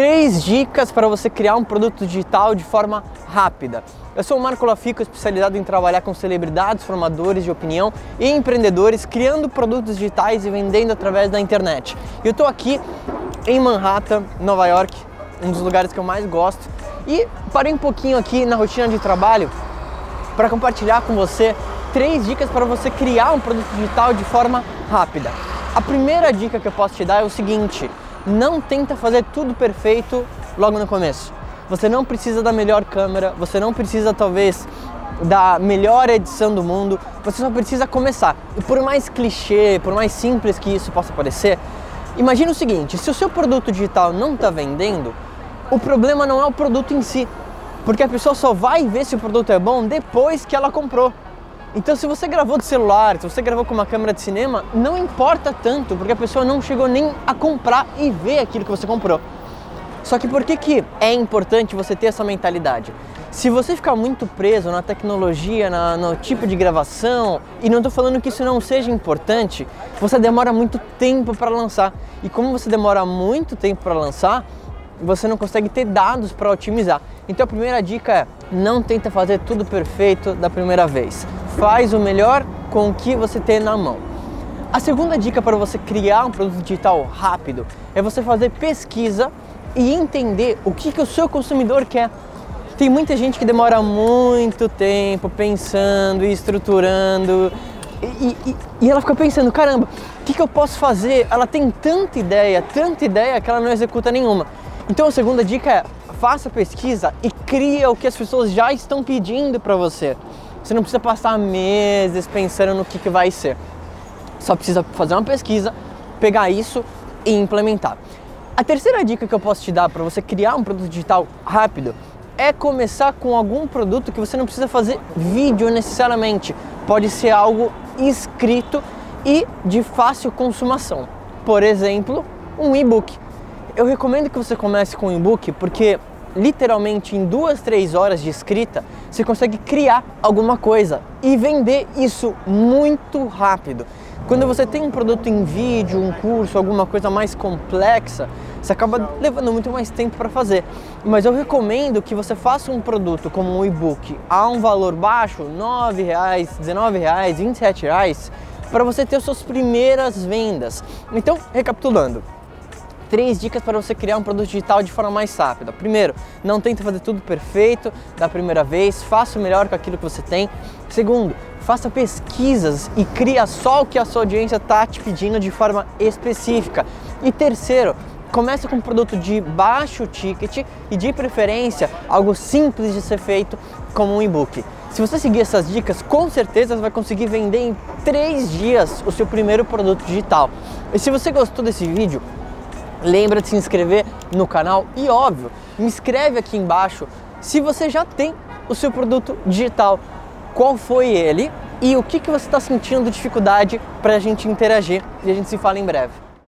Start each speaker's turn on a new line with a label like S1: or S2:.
S1: Três dicas para você criar um produto digital de forma rápida. Eu sou o Marco Lafico, especializado em trabalhar com celebridades, formadores de opinião e empreendedores, criando produtos digitais e vendendo através da internet. Eu estou aqui em Manhattan, Nova York, um dos lugares que eu mais gosto, e parei um pouquinho aqui na rotina de trabalho para compartilhar com você três dicas para você criar um produto digital de forma rápida. A primeira dica que eu posso te dar é o seguinte: não tenta fazer tudo perfeito logo no começo. Você não precisa da melhor câmera, você não precisa talvez da melhor edição do mundo, você só precisa começar. E por mais clichê, por mais simples que isso possa parecer, imagine o seguinte: se o seu produto digital não está vendendo, o problema não é o produto em si, porque a pessoa só vai ver se o produto é bom depois que ela comprou. Então, se você gravou de celular, se você gravou com uma câmera de cinema, não importa tanto, porque a pessoa não chegou nem a comprar e ver aquilo que você comprou. Só que por que, que é importante você ter essa mentalidade? Se você ficar muito preso na tecnologia, na, no tipo de gravação, e não estou falando que isso não seja importante, você demora muito tempo para lançar. E como você demora muito tempo para lançar, você não consegue ter dados para otimizar. Então a primeira dica é: não tenta fazer tudo perfeito da primeira vez. Faz o melhor com o que você tem na mão. A segunda dica para você criar um produto digital rápido é você fazer pesquisa e entender o que, que o seu consumidor quer. Tem muita gente que demora muito tempo pensando e estruturando e, e, e ela fica pensando, caramba, o que, que eu posso fazer? Ela tem tanta ideia, tanta ideia que ela não executa nenhuma. Então a segunda dica é faça pesquisa e cria o que as pessoas já estão pedindo para você. Você não precisa passar meses pensando no que, que vai ser. Só precisa fazer uma pesquisa, pegar isso e implementar. A terceira dica que eu posso te dar para você criar um produto digital rápido é começar com algum produto que você não precisa fazer vídeo necessariamente. Pode ser algo escrito e de fácil consumação. Por exemplo, um e-book. Eu recomendo que você comece com um e-book porque literalmente em duas, três horas de escrita você consegue criar alguma coisa e vender isso muito rápido. Quando você tem um produto em vídeo, um curso, alguma coisa mais complexa, você acaba levando muito mais tempo para fazer. Mas eu recomendo que você faça um produto como um e-book a um valor baixo, R$ 9,00, R$ 19,00, R$ 27,00, para você ter suas primeiras vendas. Então, recapitulando, três dicas para você criar um produto digital de forma mais rápida. Primeiro, não tente fazer tudo perfeito da primeira vez, faça o melhor com aquilo que você tem. Segundo, faça pesquisas e cria só o que a sua audiência está te pedindo de forma específica. E terceiro, comece com um produto de baixo ticket e de preferência algo simples de ser feito como um e-book. Se você seguir essas dicas, com certeza vai conseguir vender em três dias o seu primeiro produto digital. E se você gostou desse vídeo, Lembra de se inscrever no canal e óbvio, me inscreve aqui embaixo se você já tem o seu produto digital, qual foi ele e o que, que você está sentindo dificuldade para a gente interagir e a gente se fala em breve.